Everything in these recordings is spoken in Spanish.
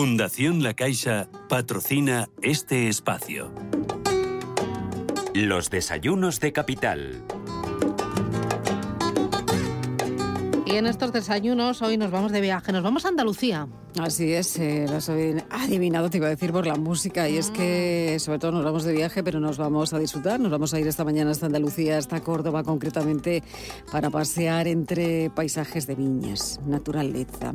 Fundación La Caixa patrocina este espacio. Los desayunos de capital. Y en estos desayunos hoy nos vamos de viaje, nos vamos a Andalucía. Así es, eh, lo has adivinado, te iba a decir, por la música. Y es que, sobre todo, nos vamos de viaje, pero nos vamos a disfrutar. Nos vamos a ir esta mañana hasta Andalucía, hasta Córdoba, concretamente, para pasear entre paisajes de viñas, naturaleza.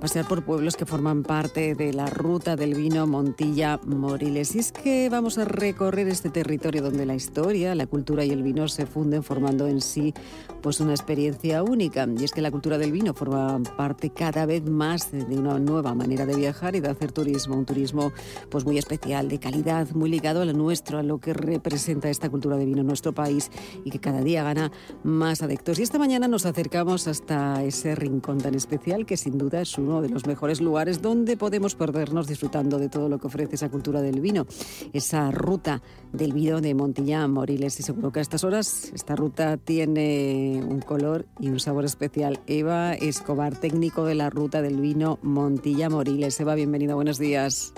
Pasear por pueblos que forman parte de la ruta del vino Montilla-Moriles. Y es que vamos a recorrer este territorio donde la historia, la cultura y el vino se funden, formando en sí pues una experiencia única. Y es que la cultura del vino forma parte cada vez más de una nueva manera de viajar y de hacer turismo, un turismo pues muy especial, de calidad, muy ligado a lo nuestro, a lo que representa esta cultura de vino en nuestro país y que cada día gana más adeptos. Y esta mañana nos acercamos hasta ese rincón tan especial que sin duda es uno de los mejores lugares donde podemos perdernos disfrutando de todo lo que ofrece esa cultura del vino, esa ruta del vino de Montillán, Moriles. Y seguro que a estas horas esta ruta tiene un color y un sabor especial. Eva Escobar, técnico de la ruta del vino Montilla Montilla Moriles. Eva, bienvenida, buenos días.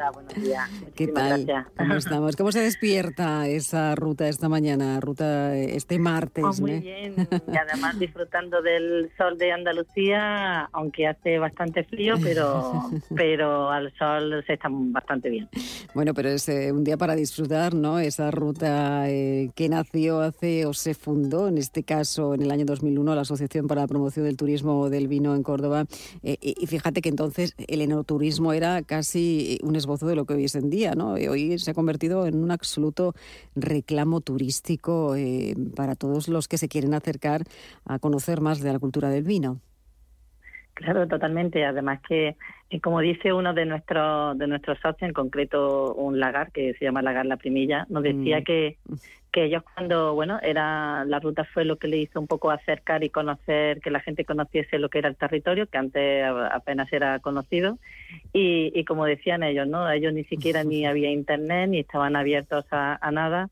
Hola, buenos días. ¿Qué tal? ¿Cómo estamos? ¿Cómo se despierta esa ruta esta mañana, ruta este martes? Oh, muy bien, y además disfrutando del sol de Andalucía, aunque hace bastante frío, pero, pero al sol se está bastante bien. Bueno, pero es eh, un día para disfrutar, ¿no? Esa ruta eh, que nació hace o se fundó, en este caso, en el año 2001, la Asociación para la Promoción del Turismo del Vino en Córdoba. Eh, y fíjate que entonces el enoturismo era casi un esbozo de lo que hoy es en día, ¿no? Hoy se ha convertido en un absoluto reclamo turístico eh, para todos los que se quieren acercar a conocer más de la cultura del vino. Claro, totalmente. Además que, eh, como dice uno de nuestros de nuestros socios, en concreto un lagar que se llama Lagar La Primilla, nos decía mm. que, que ellos cuando, bueno, era la ruta fue lo que le hizo un poco acercar y conocer, que la gente conociese lo que era el territorio, que antes apenas era conocido. Y, y como decían ellos, ¿no? Ellos ni siquiera ni había internet, ni estaban abiertos a, a nada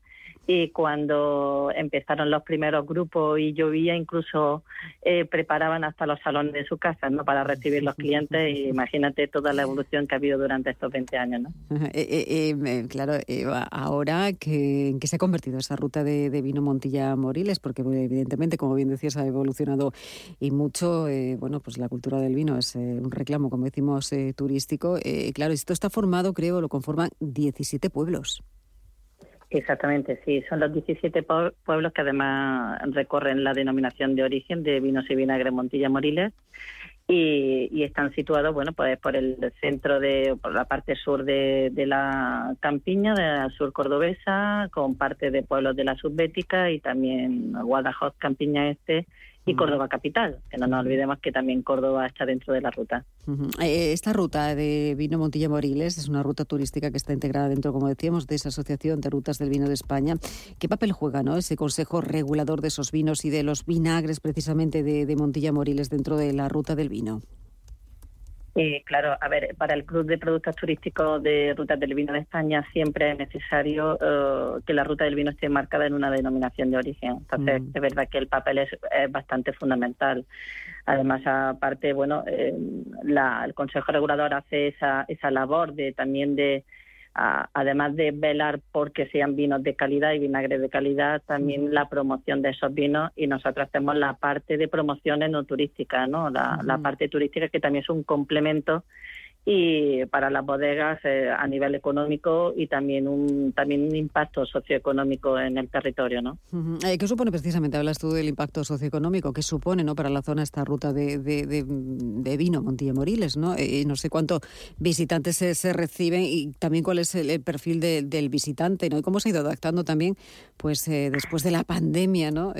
y cuando empezaron los primeros grupos y llovía, incluso eh, preparaban hasta los salones de su casa ¿no? para recibir los clientes. Y imagínate toda la evolución que ha habido durante estos 20 años. ¿no? Eh, eh, claro, ahora que, ¿en qué se ha convertido esa ruta de, vino Montilla-Moriles? Porque evidentemente, como bien decías, ha evolucionado y mucho. bueno, pues la cultura del vino es un reclamo, como decimos, turístico. claro, esto está formado, creo, lo conforman 17 pueblos. Exactamente, sí. Son los 17 pueblos que además recorren la denominación de origen de vinos y vinagre Montilla Moriles y, están situados, bueno, pues por el centro de, por la parte sur de, la campiña, de la sur cordobesa, con parte de pueblos de la subbética y también Guadajoz, Campiña Este y Córdoba capital, que no nos olvidemos que también Córdoba está dentro de la ruta. Eh, esta ruta de Vino Montilla Moriles es una ruta turística que está integrada dentro, como decíamos, de esa Asociación de Rutas del Vino de España. ¿Qué papel juega ¿no? ese consejo regulador de esos vinos y de los vinagres precisamente de, de Montilla Moriles dentro de la ruta del vino? Eh, claro, a ver, para el Club de Productos Turísticos de Rutas del Vino de España siempre es necesario eh, que la ruta del vino esté marcada en una denominación de origen. Entonces, mm. es verdad que el papel es, bastante fundamental. Además, aparte, bueno, eh, el Consejo Regulador hace esa, esa labor de también de además de velar porque sean vinos de calidad y vinagres de calidad, también la promoción de esos vinos y nosotros hacemos la parte de promociones no turísticas, ¿no? La, parte turística que también es un complemento y para las bodegas eh, a nivel económico y también un también un impacto socioeconómico en el territorio, ¿no? Eh, ¿Qué supone precisamente? Hablas tú del impacto socioeconómico. ¿Qué supone, no, para la zona esta ruta de, de, vino Montilla Moriles, no? Eh, no sé cuántos visitantes se, reciben y también cuál es el, perfil del visitante, ¿no? Y cómo se ha ido adaptando también, pues después de la pandemia, ¿no?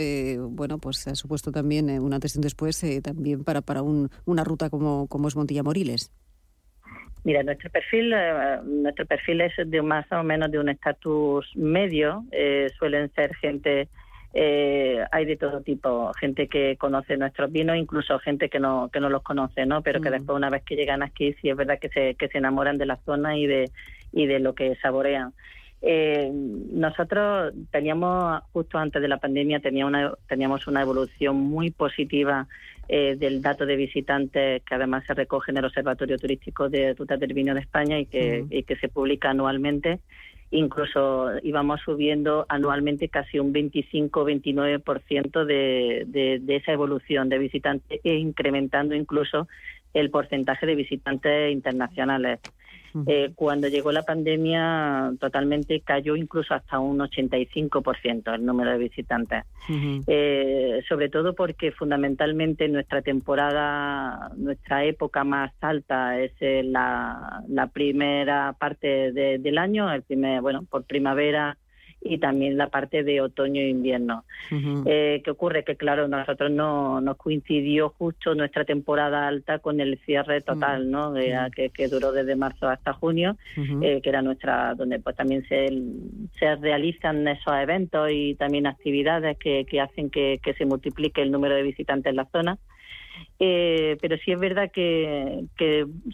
bueno, pues ha supuesto también un antes y después también para para un, una ruta como como es Montilla Moriles. Mira, nuestro perfil, eh, nuestro perfil es de más o menos de un estatus medio. Eh, suelen ser gente, eh, hay de todo tipo, gente que conoce nuestros vinos, incluso gente que no que no los conoce, ¿no? Pero que mm. después una vez que llegan aquí sí es verdad que se que se enamoran de la zona y de y de lo que saborean. Eh, nosotros teníamos, justo antes de la pandemia, tenía una, teníamos una evolución muy positiva eh, del dato de visitantes que además se recoge en el Observatorio Turístico de Rutas del Vino de España y que, y que se publica anualmente. Incluso íbamos subiendo anualmente casi un 25-29% de, de, de esa evolución de visitantes e incrementando incluso el porcentaje de visitantes internacionales. Eh, cuando llegó la pandemia, totalmente cayó incluso hasta un 85% el número de visitantes. Eh, sobre todo porque fundamentalmente nuestra temporada, nuestra época más alta es eh, la, primera parte del año, el primer, bueno, por primavera y también la parte de otoño e invierno. Eh, ¿Qué ocurre? Que claro, nosotros no nos coincidió justo nuestra temporada alta con el cierre total, ¿no? que, que, duró desde marzo hasta junio, eh, que era nuestra, donde pues también se, se realizan esos eventos y también actividades que, que hacen que, que se multiplique el número de visitantes en la zona. Eh, pero sí es verdad que,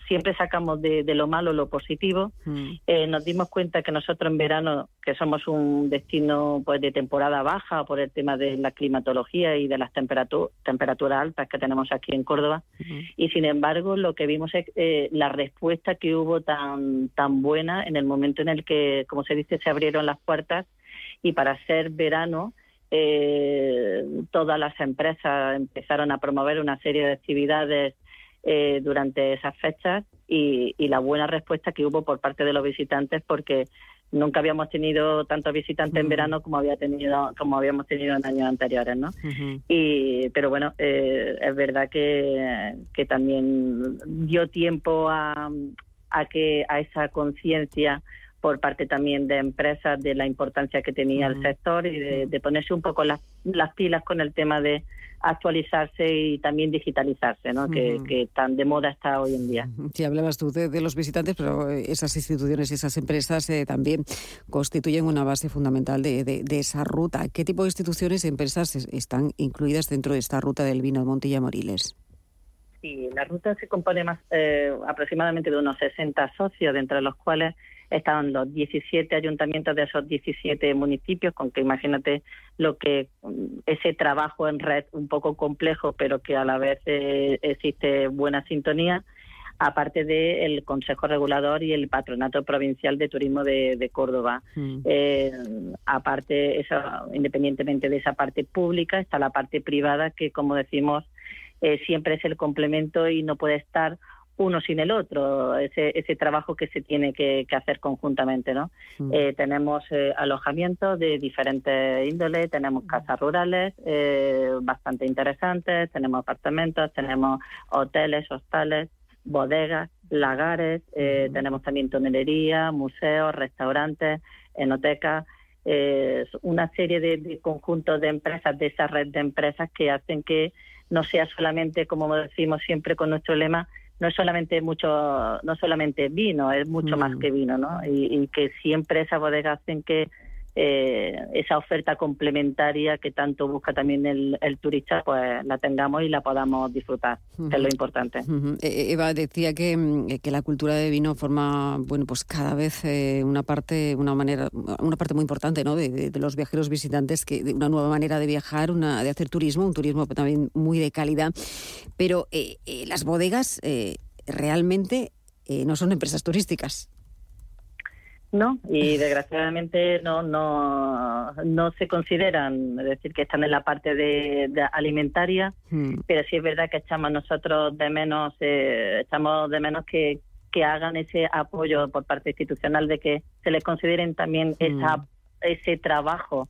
siempre sacamos de, lo malo lo positivo. Mm. Eh, nos dimos cuenta que nosotros en verano, que somos un destino pues de temporada baja por el tema de la climatología y de las temperaturas altas que tenemos aquí en Córdoba, y sin embargo lo que vimos es eh, la respuesta que hubo tan, tan buena en el momento en el que, como se dice, se abrieron las puertas y para ser verano eh, todas las empresas empezaron a promover una serie de actividades eh, durante esas fechas y, la buena respuesta que hubo por parte de los visitantes porque nunca habíamos tenido tantos visitantes en verano como había tenido como habíamos tenido en años anteriores no y pero bueno eh, es verdad que, que también dio tiempo a, a que a esa conciencia por parte también de empresas de la importancia que tenía el sector y de, ponerse un poco las, las, pilas con el tema de actualizarse y también digitalizarse, ¿no? que, tan de moda está hoy en día. Sí, hablabas tú de, los visitantes, pero esas instituciones y esas empresas eh, también constituyen una base fundamental de, de, esa ruta. ¿Qué tipo de instituciones y empresas están incluidas dentro de esta ruta del vino de Montilla Moriles? Sí, la ruta se compone más eh, aproximadamente de unos 60 socios, entre los cuales estaban los 17 ayuntamientos de esos 17 municipios, con que imagínate lo que mm, ese trabajo en red un poco complejo, pero que a la vez eh, existe buena sintonía, aparte del Consejo Regulador y el Patronato Provincial de Turismo de, Córdoba. Mm. Eh, aparte, eso, independientemente de esa parte pública, está la parte privada que, como decimos, eh, siempre es el complemento y no puede estar uno sin el otro, ese, ese trabajo que se tiene que, hacer conjuntamente. ¿no? Mm. Eh, tenemos eh, alojamientos de diferentes índoles, tenemos casas rurales eh, bastante interesantes, tenemos apartamentos, tenemos hoteles, hostales, bodegas, lagares, mm. tenemos también tonelería, museos, restaurantes, enotecas. una serie de conjuntos de empresas, de esa red de empresas que hacen que no sea solamente, como decimos siempre con nuestro lema, no es solamente mucho, no solamente vino, es mucho más mm. que vino, ¿no? Y, que siempre esa bodega hacen que eh, esa oferta complementaria que tanto busca también el, turista, pues la tengamos y la podamos disfrutar, que es lo importante. E, e, Eva decía que, mm, que, la cultura de vino forma, bueno, pues cada vez eh, una parte, una manera, una parte muy importante, ¿no? De, los viajeros visitantes, que de una nueva manera de viajar, una de hacer turismo, un turismo también muy de calidad. Pero eh, las bodegas realmente no son empresas turísticas. No, y desgraciadamente no, no, no se consideran, es decir, que están en la parte de, alimentaria, hmm. pero sí es verdad que echamos nosotros de menos, eh, echamos de menos que, que hagan ese apoyo por parte institucional de que se les consideren también esa, ese trabajo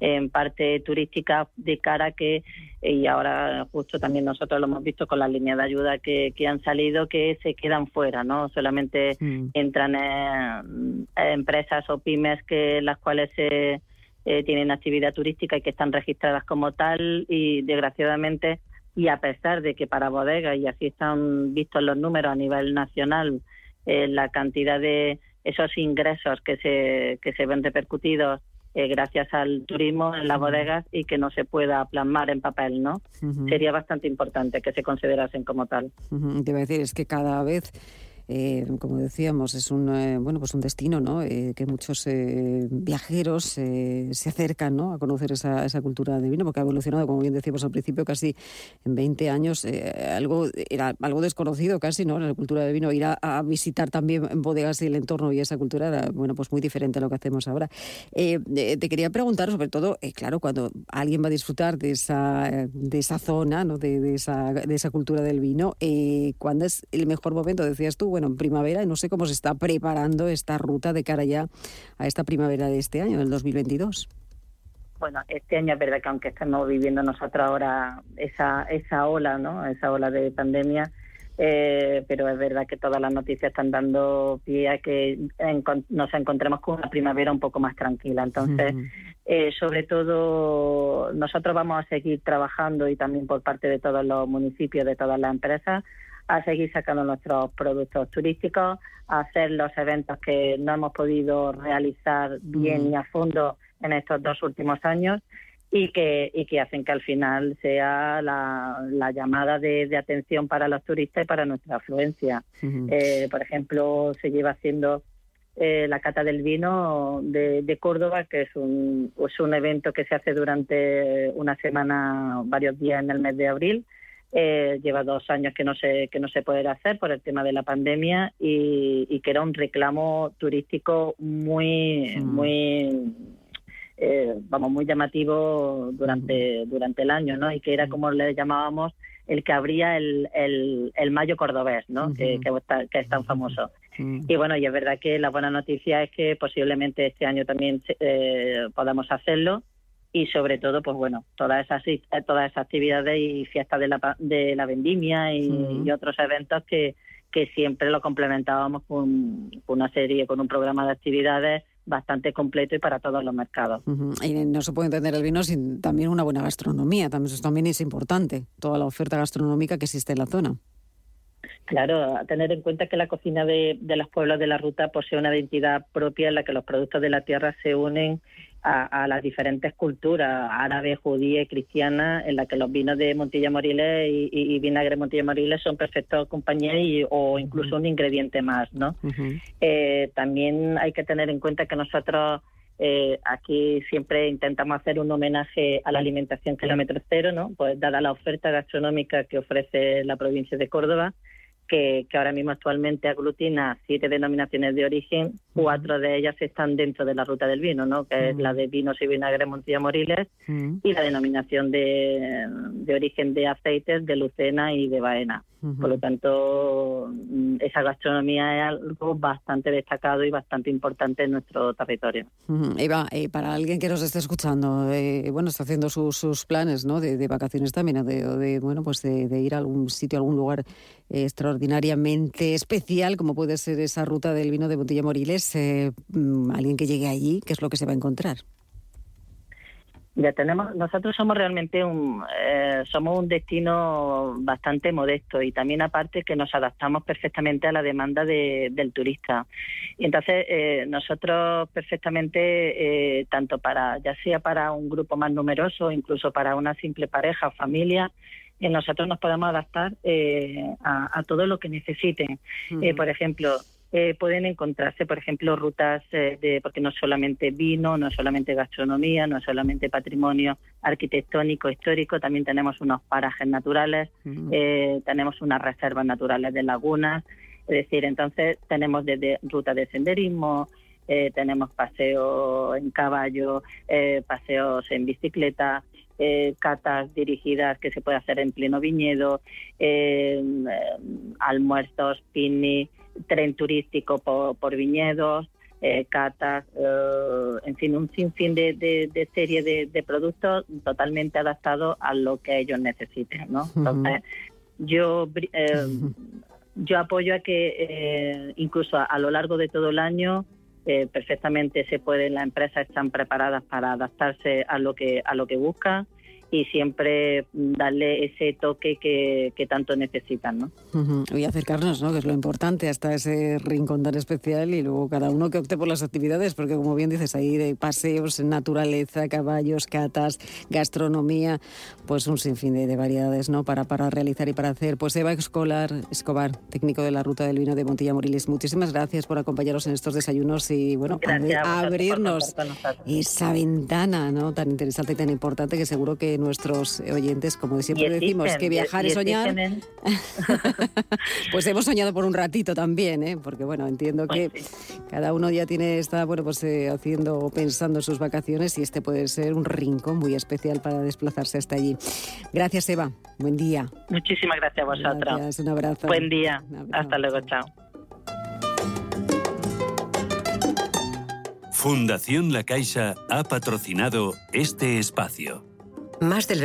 en parte turística de cara que, y ahora justo también nosotros lo hemos visto con las líneas de ayuda que, que han salido, que se quedan fuera, ¿no? Solamente mm. entran en, empresas o pymes que las cuales se, eh, tienen actividad turística y que están registradas como tal y desgraciadamente y a pesar de que para bodegas y así están vistos los números a nivel nacional eh, la cantidad de esos ingresos que se que se ven repercutidos eh, gracias al turismo en las bodegas y que no se pueda plasmar en papel, ¿no? Sería bastante importante que se considerasen como tal. Te iba a decir, es que cada vez eh, como decíamos, es un, eh, bueno, pues un destino ¿no? Eh, que muchos viajeros se acercan ¿no? a conocer esa, esa, cultura de vino, porque ha evolucionado, como bien decíamos al principio, casi en 20 años, algo era algo desconocido casi, ¿no? la cultura del vino, ir a, visitar también bodegas y el entorno y esa cultura era, bueno, pues muy diferente a lo que hacemos ahora. te quería preguntar, sobre todo, claro, cuando alguien va a disfrutar de esa, de esa zona, ¿no? de, de, esa, de esa cultura del vino, ¿cuándo es el mejor momento? Decías tú, bueno, en primavera, y no sé cómo se está preparando esta ruta de cara ya a esta primavera de este año, del 2022. Bueno, este año es verdad que aunque estamos viviendo nosotros ahora esa, esa ola, ¿no? Esa ola de pandemia, eh, pero es verdad que todas las noticias están dando pie a que nos encontremos con una primavera un poco más tranquila. Entonces, eh, sobre todo, nosotros vamos a seguir trabajando y también por parte de todos los municipios, de todas las empresas, a seguir sacando nuestros productos turísticos, a hacer los eventos que no hemos podido realizar bien y a fondo en estos dos últimos años y que, y que hacen que al final sea la, llamada de, atención para los turistas y para nuestra afluencia. Eh, por ejemplo, se lleva haciendo eh, la cata del vino de, de, Córdoba, que es un, es un evento que se hace durante una semana, varios días en el mes de abril, eh, lleva dos años que no se que no se puede hacer por el tema de la pandemia y, que era un reclamo turístico muy muy eh, vamos muy llamativo durante durante el año no y que era como le llamábamos el que abría el, el, mayo cordobés no que, que, es tan famoso. Y bueno y es verdad que la buena noticia es que posiblemente este año también eh, podamos hacerlo y sobre todo, pues bueno, todas esas, eh, todas esas actividades y fiestas de la, de la vendimia y, otros eventos que, que siempre lo complementábamos con, una serie, con un programa de actividades bastante completo y para todos los mercados. Y no se puede entender el vino sin también una buena gastronomía, también, eso también es importante, toda la oferta gastronómica que existe en la zona. Claro, a tener en cuenta que la cocina de, de los pueblos de la ruta posee una identidad propia en la que los productos de la tierra se unen a, las diferentes culturas, árabe, judía y cristiana, en la que los vinos de Montilla Moriles y, y, vinagre Montilla Moriles son perfectos compañeros o incluso un ingrediente más, ¿no? Eh, también hay que tener en cuenta que nosotros eh, aquí siempre intentamos hacer un homenaje a la alimentación kilómetro cero, ¿no? Pues dada la oferta gastronómica que ofrece la provincia de Córdoba, que, ahora mismo actualmente aglutina siete denominaciones de origen, cuatro de ellas están dentro de la ruta del vino, ¿no? que es la de vinos y vinagre Montilla Moriles y la denominación de, de, origen de aceites de Lucena y de Baena. Por lo tanto, mm, esa gastronomía es algo bastante destacado y bastante importante en nuestro territorio. Eva, eh, para alguien que nos esté escuchando, eh, bueno, está haciendo sus, sus planes ¿no? de, vacaciones también, de, de bueno, pues de, ir a algún sitio, a algún lugar eh, extraordinariamente especial, como puede ser esa ruta del vino de Montilla Moriles, mm, alguien que llegue allí, ¿qué es lo que se va a encontrar? Ya tenemos, nosotros somos realmente un, eh, somos un destino bastante modesto y también aparte que nos adaptamos perfectamente a la demanda del turista. Y entonces eh, nosotros perfectamente, eh, tanto para, ya sea para un grupo más numeroso, incluso para una simple pareja o familia, nosotros nos podemos adaptar a, todo lo que necesiten. por ejemplo, eh, pueden encontrarse, por ejemplo, rutas eh, de, porque no solamente vino, no solamente gastronomía, no solamente patrimonio arquitectónico, histórico, también tenemos unos parajes naturales, eh, tenemos unas reservas naturales de lagunas, es decir, entonces tenemos desde rutas de senderismo, tenemos paseos en caballo, paseos en bicicleta, catas dirigidas que se puede hacer en pleno viñedo, almuerzos, picnic, tren turístico por, viñedos, eh, catas, eh, en fin, un sinfín de, de, serie de, productos totalmente adaptados a lo que ellos necesiten, ¿no? Entonces, yo, eh, yo apoyo a que incluso a, lo largo de todo el año perfectamente se puede, las empresas están preparadas para adaptarse a lo que a lo que buscan y siempre darle ese toque que, tanto necesitan. ¿no? Y acercarnos, ¿no? que es lo importante, hasta ese rincón tan especial y luego cada uno que opte por las actividades, porque como bien dices, ahí de paseos, naturaleza, caballos, catas, gastronomía, pues un sinfín de, variedades ¿no? para, para realizar y para hacer. Pues Eva Escolar, Escobar, técnico de la Ruta del Vino de Montilla Moriles, muchísimas gracias por acompañarnos en estos desayunos y bueno, abrirnos esa ventana ¿no? tan interesante y tan importante que seguro que nuestros oyentes, como siempre decimos, que viajar es soñar. pues hemos soñado por un ratito también, ¿eh? porque bueno, entiendo pues que cada uno ya tiene, está bueno, pues eh, haciendo o pensando en sus vacaciones y este puede ser un rincón muy especial para desplazarse hasta allí. Gracias, Eva. Buen día. Muchísimas gracias a vosotros. Gracias, un abrazo. Buen día. Hasta luego, chao. Fundación La Caixa ha patrocinado este espacio. Más del